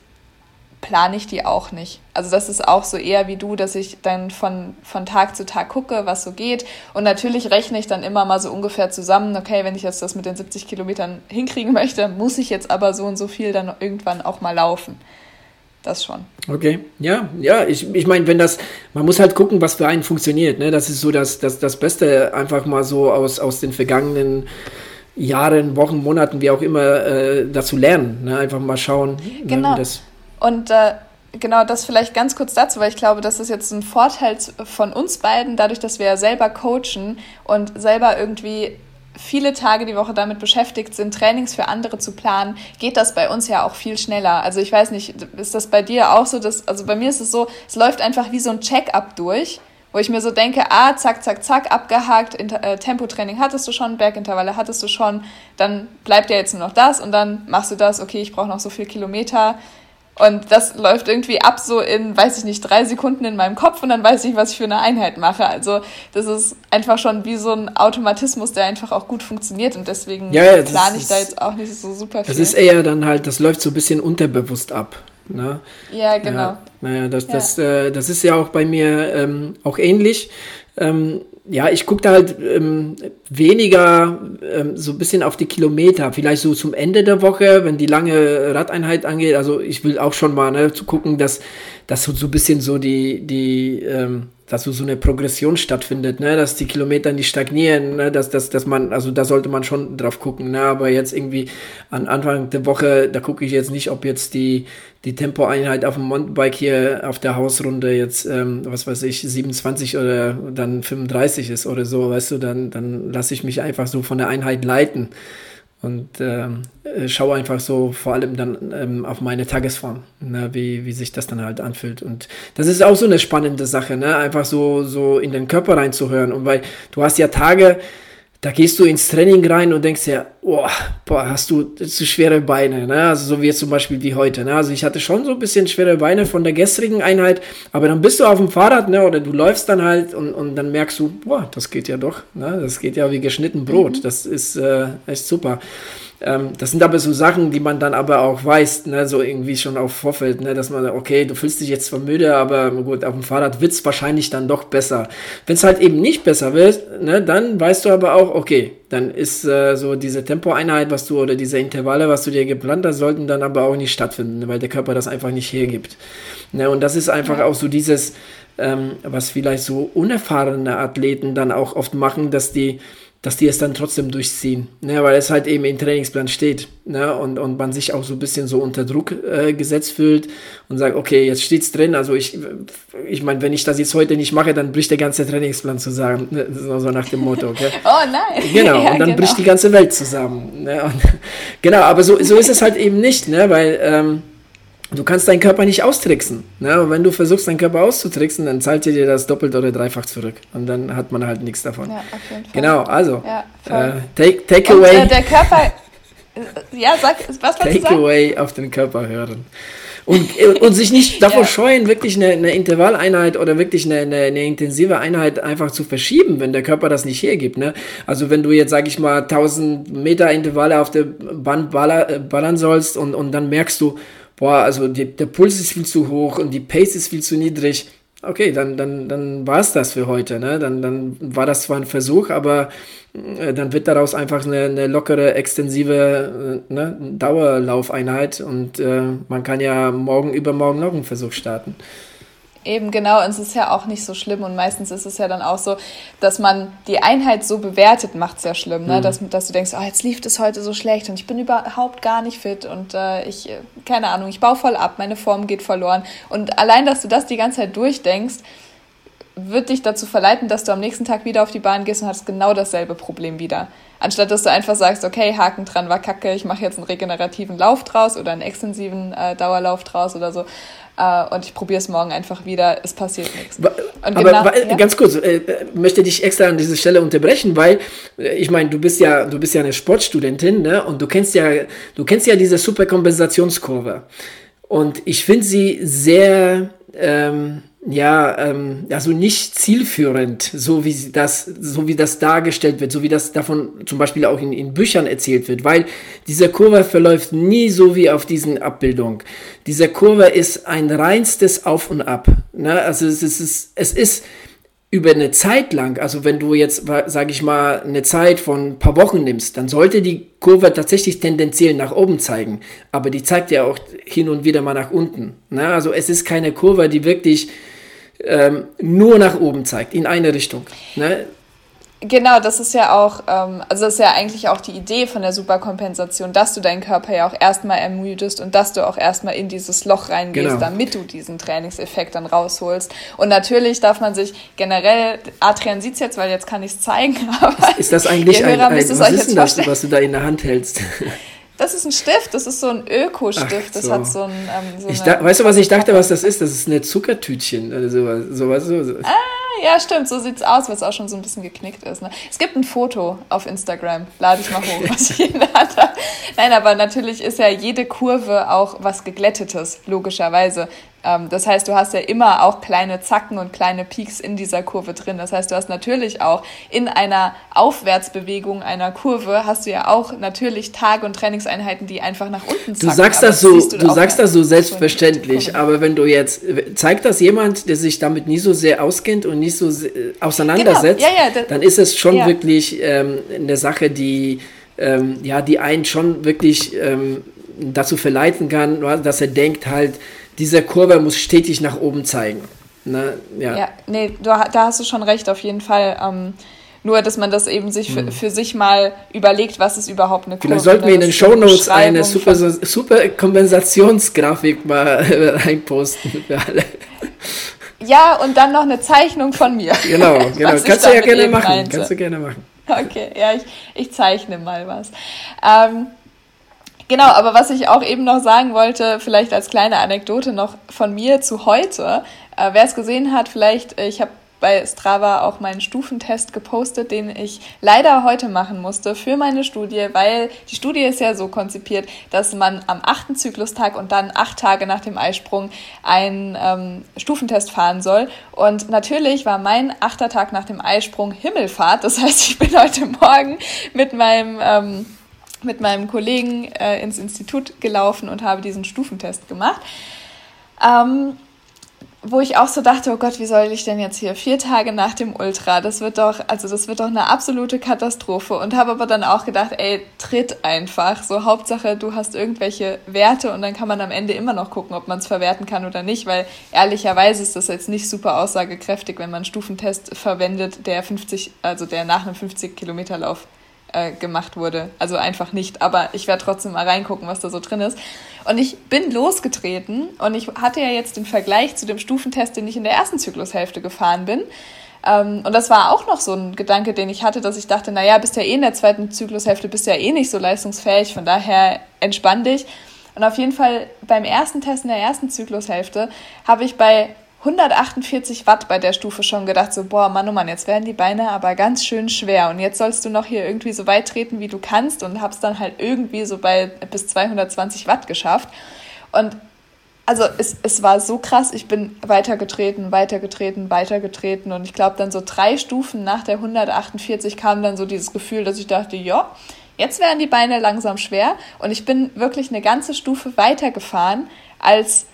plane ich die auch nicht. Also das ist auch so eher wie du, dass ich dann von, von Tag zu Tag gucke, was so geht. Und natürlich rechne ich dann immer mal so ungefähr zusammen, okay, wenn ich jetzt das mit den 70 Kilometern hinkriegen möchte, muss ich jetzt aber so und so viel dann irgendwann auch mal laufen. Das schon. Okay, ja, ja, ich, ich meine, wenn das, man muss halt gucken, was für einen funktioniert. Ne? Das ist so das, das, das Beste, einfach mal so aus, aus den vergangenen Jahren, Wochen, Monaten, wie auch immer, äh, dazu lernen. Ne? Einfach mal schauen. Ne, genau. Ne, Und äh, genau das vielleicht ganz kurz dazu, weil ich glaube, das ist jetzt ein Vorteil von uns beiden, dadurch, dass wir selber coachen und selber irgendwie viele Tage die Woche damit beschäftigt sind, Trainings für andere zu planen, geht das bei uns ja auch viel schneller. Also ich weiß nicht, ist das bei dir auch so, dass, also bei mir ist es so, es läuft einfach wie so ein Check-up durch, wo ich mir so denke, ah, zack, zack, zack, abgehakt, äh, Tempotraining hattest du schon, Bergintervalle hattest du schon, dann bleibt ja jetzt nur noch das und dann machst du das, okay, ich brauche noch so viel Kilometer, und das läuft irgendwie ab so in, weiß ich nicht, drei Sekunden in meinem Kopf und dann weiß ich, was ich für eine Einheit mache. Also das ist einfach schon wie so ein Automatismus, der einfach auch gut funktioniert und deswegen ja, ja, plane ich da jetzt auch nicht so super viel. Das ist eher dann halt, das läuft so ein bisschen unterbewusst ab. Ne? Ja, genau. Ja, naja, das, ja. Das, äh, das ist ja auch bei mir ähm, auch ähnlich. Ähm, ja, ich gucke da halt ähm, weniger ähm, so ein bisschen auf die Kilometer, vielleicht so zum Ende der Woche, wenn die lange Radeinheit angeht. Also ich will auch schon mal ne, zu gucken, dass, dass so, ein bisschen so die, die ähm, dass so, so eine Progression stattfindet, ne, dass die Kilometer nicht stagnieren, ne, dass, dass, dass man, also da sollte man schon drauf gucken, ne, aber jetzt irgendwie an Anfang der Woche, da gucke ich jetzt nicht, ob jetzt die, die Tempoeinheit auf dem Mountainbike hier auf der Hausrunde jetzt, ähm, was weiß ich, 27 oder dann 35 ist oder so, weißt du, dann, dann lasse ich mich einfach so von der Einheit leiten und ähm, äh, schaue einfach so vor allem dann ähm, auf meine Tagesform, ne, wie, wie sich das dann halt anfühlt. Und das ist auch so eine spannende Sache, ne? einfach so, so in den Körper reinzuhören. Und weil du hast ja Tage, da gehst du ins Training rein und denkst ja, oh, boah, hast du zu schwere Beine, ne? Also so wie jetzt zum Beispiel wie heute, ne? Also ich hatte schon so ein bisschen schwere Beine von der gestrigen Einheit, aber dann bist du auf dem Fahrrad, ne? Oder du läufst dann halt und, und dann merkst du, boah, das geht ja doch, ne? Das geht ja wie geschnitten Brot. Mhm. Das ist äh, echt super. Ähm, das sind aber so Sachen, die man dann aber auch weiß, ne, so irgendwie schon auf Vorfeld, ne, dass man, okay, du fühlst dich jetzt zwar müde, aber gut, auf dem Fahrrad wird's wahrscheinlich dann doch besser. Wenn es halt eben nicht besser wird, ne, dann weißt du aber auch, okay, dann ist äh, so diese Tempoeinheit, was du oder diese Intervalle, was du dir geplant hast, sollten dann aber auch nicht stattfinden, weil der Körper das einfach nicht hergibt. Ne, und das ist einfach auch so dieses, ähm, was vielleicht so unerfahrene Athleten dann auch oft machen, dass die dass die es dann trotzdem durchziehen, ne, weil es halt eben im Trainingsplan steht ne, und, und man sich auch so ein bisschen so unter Druck äh, gesetzt fühlt und sagt, okay, jetzt steht's drin, also ich, ich meine, wenn ich das jetzt heute nicht mache, dann bricht der ganze Trainingsplan zusammen, ne, so nach dem Motto, okay? oh nein! Genau, ja, und dann genau. bricht die ganze Welt zusammen. Ne, und, genau, aber so, so ist es halt eben nicht, ne, weil ähm, du kannst deinen Körper nicht austricksen. Ne? Und wenn du versuchst, deinen Körper auszutricksen, dann zahlt dir das doppelt oder dreifach zurück. Und dann hat man halt nichts davon. Ja, auf jeden Fall. Genau, also, ja, äh, take, take away. Und, äh, der Körper, ja, sag, was Take away auf den Körper hören. Und, und sich nicht davor ja. scheuen, wirklich eine, eine Intervalleinheit oder wirklich eine, eine, eine, intensive Einheit einfach zu verschieben, wenn der Körper das nicht hergibt. Ne? Also wenn du jetzt, sag ich mal, 1000 Meter Intervalle auf der Band äh, ballern sollst und, und dann merkst du, boah, also die, der Puls ist viel zu hoch und die Pace ist viel zu niedrig. Okay, dann, dann, dann war es das für heute. Ne? Dann, dann war das zwar ein Versuch, aber äh, dann wird daraus einfach eine, eine lockere, extensive äh, ne, Dauerlaufeinheit und äh, man kann ja morgen, übermorgen noch einen Versuch starten. Eben genau, und es ist ja auch nicht so schlimm und meistens ist es ja dann auch so, dass man die Einheit so bewertet, macht es ja schlimm, ne? Mhm. dass, dass du denkst, oh, jetzt lief es heute so schlecht und ich bin überhaupt gar nicht fit und äh, ich, äh, keine Ahnung, ich baue voll ab, meine Form geht verloren und allein, dass du das die ganze Zeit durchdenkst, wird dich dazu verleiten, dass du am nächsten Tag wieder auf die Bahn gehst und hast genau dasselbe Problem wieder. Anstatt dass du einfach sagst, okay, Haken dran war kacke, ich mache jetzt einen regenerativen Lauf draus oder einen extensiven äh, Dauerlauf draus oder so. Äh, und ich probiere es morgen einfach wieder, es passiert nichts. Und Aber genau, ja? ganz kurz, äh, möchte dich extra an dieser Stelle unterbrechen, weil äh, ich meine, du bist ja, du bist ja eine Sportstudentin, ne? Und du kennst ja, du kennst ja diese Superkompensationskurve. Und ich finde sie sehr ähm, ja, ähm, also nicht zielführend, so wie das, so wie das dargestellt wird, so wie das davon zum Beispiel auch in, in Büchern erzählt wird, weil diese Kurve verläuft nie so wie auf diesen Abbildung. Diese Kurve ist ein reinstes Auf und Ab. Ne? Also es ist, es ist über eine Zeit lang, also wenn du jetzt, sage ich mal, eine Zeit von ein paar Wochen nimmst, dann sollte die Kurve tatsächlich tendenziell nach oben zeigen. Aber die zeigt ja auch hin und wieder mal nach unten. Ne? Also es ist keine Kurve, die wirklich ähm, nur nach oben zeigt, in eine Richtung. Ne? Genau, das ist ja auch, ähm, also das ist ja eigentlich auch die Idee von der Superkompensation, dass du deinen Körper ja auch erstmal ermüdest und dass du auch erstmal in dieses Loch reingehst, genau. damit du diesen Trainingseffekt dann rausholst. Und natürlich darf man sich generell, Adrian sieht es jetzt, weil jetzt kann ich es zeigen, aber ist das eigentlich ein, ein was ist denn das, was du da in der Hand hältst? Das ist ein Stift, das ist so ein Öko-Stift. So. Das hat so ein. Ähm, so weißt du, was ich dachte, was das ist? Das ist eine Zuckertütchen oder sowas. sowas, sowas. Ah, ja, stimmt, so sieht es aus, weil es auch schon so ein bisschen geknickt ist. Ne? Es gibt ein Foto auf Instagram, lade ich mal hoch, was ich in der Hand habe. Nein, aber natürlich ist ja jede Kurve auch was Geglättetes, logischerweise. Ähm, das heißt, du hast ja immer auch kleine Zacken und kleine Peaks in dieser Kurve drin. Das heißt, du hast natürlich auch in einer Aufwärtsbewegung einer Kurve hast du ja auch natürlich Tage und Trainingseinheiten, die einfach nach unten zacken. Du sagst das so, das du, du sagst das so selbstverständlich, aber wenn du jetzt zeigt das jemand, der sich damit nie so sehr auskennt und nicht so auseinandersetzt, genau. ja, ja, das, dann ist es schon ja. wirklich ähm, eine Sache, die ähm, ja, die einen schon wirklich ähm, dazu verleiten kann, dass er denkt halt, diese Kurve muss stetig nach oben zeigen. Ne? Ja. ja, nee, du, da hast du schon recht, auf jeden Fall. Ähm, nur, dass man das eben sich für, hm. für, sich mal überlegt, was ist überhaupt eine Kurve. Vielleicht sollten wir in den Show Notes eine super, super Kompensationsgrafik mal reinposten für alle. Ja, und dann noch eine Zeichnung von mir. Genau, genau. Kannst du ja gerne machen. Meinte. Kannst du gerne machen. Okay, ja, ich, ich zeichne mal was. Ähm, Genau, aber was ich auch eben noch sagen wollte, vielleicht als kleine Anekdote noch von mir zu heute. Äh, Wer es gesehen hat, vielleicht, ich habe bei Strava auch meinen Stufentest gepostet, den ich leider heute machen musste für meine Studie, weil die Studie ist ja so konzipiert, dass man am achten Zyklustag und dann acht Tage nach dem Eisprung einen ähm, Stufentest fahren soll. Und natürlich war mein achter Tag nach dem Eisprung Himmelfahrt. Das heißt, ich bin heute Morgen mit meinem ähm, mit meinem Kollegen äh, ins Institut gelaufen und habe diesen Stufentest gemacht. Ähm, wo ich auch so dachte, oh Gott, wie soll ich denn jetzt hier vier Tage nach dem Ultra? Das wird doch, also das wird doch eine absolute Katastrophe. Und habe aber dann auch gedacht, ey, tritt einfach. So Hauptsache, du hast irgendwelche Werte und dann kann man am Ende immer noch gucken, ob man es verwerten kann oder nicht, weil ehrlicherweise ist das jetzt nicht super aussagekräftig, wenn man einen Stufentest verwendet, der 50, also der nach einem 50 Kilometer Lauf äh, gemacht wurde. Also einfach nicht, aber ich werde trotzdem mal reingucken, was da so drin ist. Und ich bin losgetreten und ich hatte ja jetzt den Vergleich zu dem Stufentest, den ich in der ersten Zyklushälfte gefahren bin. Ähm, und das war auch noch so ein Gedanke, den ich hatte, dass ich dachte, naja, bist ja eh in der zweiten Zyklushälfte, bist ja eh nicht so leistungsfähig, von daher entspann dich. Und auf jeden Fall beim ersten Test in der ersten Zyklushälfte habe ich bei 148 Watt bei der Stufe schon gedacht, so, boah, Mann, oh Mann, jetzt werden die Beine aber ganz schön schwer und jetzt sollst du noch hier irgendwie so weit treten, wie du kannst und hab's dann halt irgendwie so bei bis 220 Watt geschafft. Und also es, es war so krass, ich bin weitergetreten, weitergetreten, weitergetreten und ich glaube dann so drei Stufen nach der 148 kam dann so dieses Gefühl, dass ich dachte, ja, jetzt werden die Beine langsam schwer und ich bin wirklich eine ganze Stufe weitergefahren als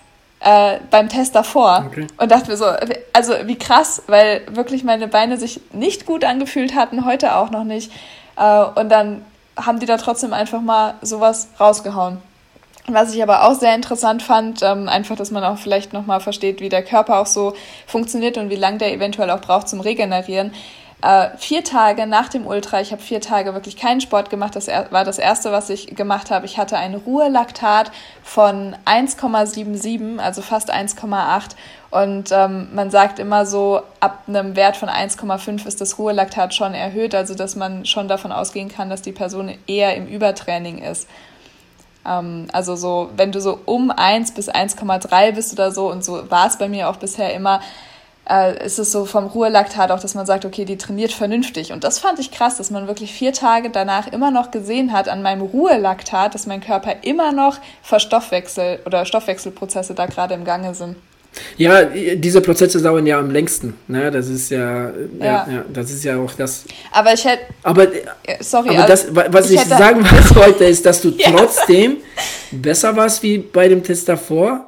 äh, beim Test davor okay. und dachte mir so, also wie krass, weil wirklich meine Beine sich nicht gut angefühlt hatten, heute auch noch nicht. Äh, und dann haben die da trotzdem einfach mal sowas rausgehauen. Was ich aber auch sehr interessant fand, ähm, einfach, dass man auch vielleicht nochmal versteht, wie der Körper auch so funktioniert und wie lange der eventuell auch braucht zum Regenerieren. Äh, vier Tage nach dem Ultra, ich habe vier Tage wirklich keinen Sport gemacht, das war das erste, was ich gemacht habe. Ich hatte ein Ruhelaktat von 1,77, also fast 1,8 und ähm, man sagt immer so, ab einem Wert von 1,5 ist das Ruhelaktat schon erhöht, also dass man schon davon ausgehen kann, dass die Person eher im Übertraining ist. Ähm, also so, wenn du so um 1 bis 1,3 bist oder so, und so war es bei mir auch bisher immer, äh, ist es so vom Ruhelaktat auch, dass man sagt, okay, die trainiert vernünftig. Und das fand ich krass, dass man wirklich vier Tage danach immer noch gesehen hat an meinem Ruhelaktat, dass mein Körper immer noch Verstoffwechsel oder Stoffwechselprozesse da gerade im Gange sind. Ja, diese Prozesse dauern ja am längsten. Ne? Das ist ja, ja. ja, ja das ist ja auch das. Aber ich hätte. Aber, sorry, aber das, was ich, ich sagen wollte, ist, dass du trotzdem besser warst wie bei dem Test davor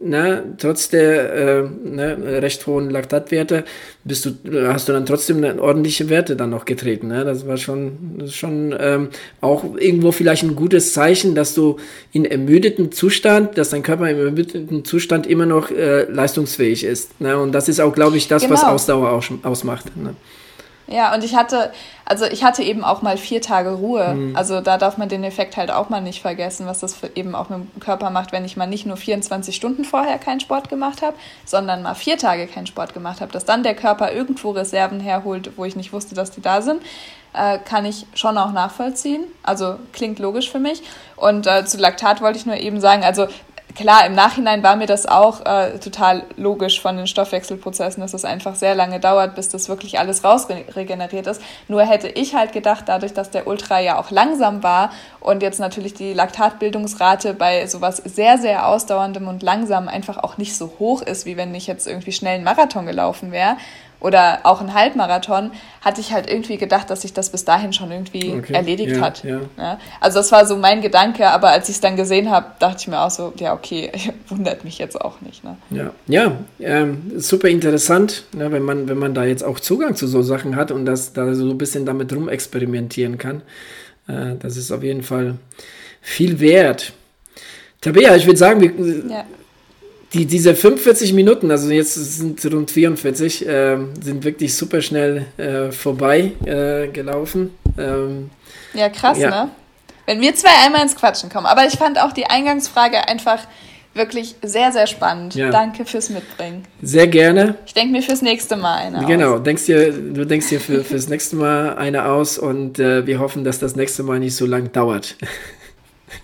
ne, trotz der äh, ne, recht hohen Laktatwerte bist du, hast du dann trotzdem eine ordentliche Werte dann noch getreten. Ne? Das war schon, das schon ähm, auch irgendwo vielleicht ein gutes Zeichen, dass du in ermüdeten Zustand, dass dein Körper im ermüdeten Zustand immer noch äh, leistungsfähig ist. Ne? Und das ist auch, glaube ich, das, genau. was Ausdauer aus, ausmacht. Ne? Ja, und ich hatte, also ich hatte eben auch mal vier Tage Ruhe. Mhm. Also da darf man den Effekt halt auch mal nicht vergessen, was das eben auch mit dem Körper macht, wenn ich mal nicht nur 24 Stunden vorher keinen Sport gemacht habe, sondern mal vier Tage keinen Sport gemacht habe, dass dann der Körper irgendwo Reserven herholt, wo ich nicht wusste, dass die da sind, äh, kann ich schon auch nachvollziehen. Also klingt logisch für mich. Und äh, zu Laktat wollte ich nur eben sagen, also klar, im Nachhinein war mir das auch äh, total logisch von den Stoffwechselprozessen, dass es einfach sehr lange dauert, bis das wirklich alles rausregeneriert ist. Nur hätte ich halt gedacht, dadurch, dass der Ultra ja auch langsam war und jetzt natürlich die Laktatbildungsrate bei sowas sehr, sehr ausdauerndem und langsam einfach auch nicht so hoch ist, wie wenn ich jetzt irgendwie schnell einen Marathon gelaufen wäre, oder auch ein Halbmarathon, hatte ich halt irgendwie gedacht, dass sich das bis dahin schon irgendwie okay. erledigt ja, hat. Ja. Ja. Also das war so mein Gedanke, aber als ich es dann gesehen habe, dachte ich mir auch so, ja okay, wundert mich jetzt auch nicht. Ne? Ja, ja ähm, super interessant, ne, wenn, man, wenn man da jetzt auch Zugang zu so Sachen hat und das da so ein bisschen damit rumexperimentieren kann. Äh, das ist auf jeden Fall viel wert. Tabea, ich würde sagen, wir, ja die, diese 45 Minuten, also jetzt sind rund 44, äh, sind wirklich super schnell äh, vorbei äh, gelaufen. Ähm, ja, krass, ja. ne? Wenn wir zwei einmal ins Quatschen kommen. Aber ich fand auch die Eingangsfrage einfach wirklich sehr, sehr spannend. Ja. Danke fürs Mitbringen. Sehr gerne. Ich denke mir fürs nächste Mal eine Genau, aus. Denkst dir, du denkst dir für, fürs nächste Mal eine aus und äh, wir hoffen, dass das nächste Mal nicht so lang dauert.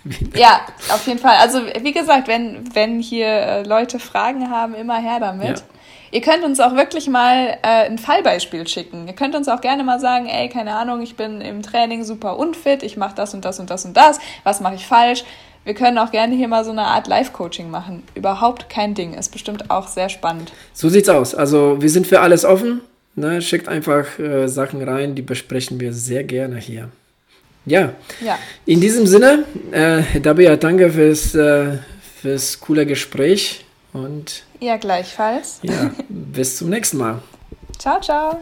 ja, auf jeden Fall. Also wie gesagt, wenn, wenn hier äh, Leute Fragen haben, immer her damit. Ja. Ihr könnt uns auch wirklich mal äh, ein Fallbeispiel schicken. Ihr könnt uns auch gerne mal sagen, ey, keine Ahnung, ich bin im Training super unfit, ich mache das und das und das und das, was mache ich falsch? Wir können auch gerne hier mal so eine Art Live-Coaching machen. Überhaupt kein Ding. Ist bestimmt auch sehr spannend. So sieht's aus. Also wir sind für alles offen. Ne? Schickt einfach äh, Sachen rein, die besprechen wir sehr gerne hier. Ja. ja. In diesem Sinne, äh, Dabia, danke fürs, äh, fürs coole Gespräch und. Ja, gleichfalls. Ja, bis zum nächsten Mal. Ciao, ciao.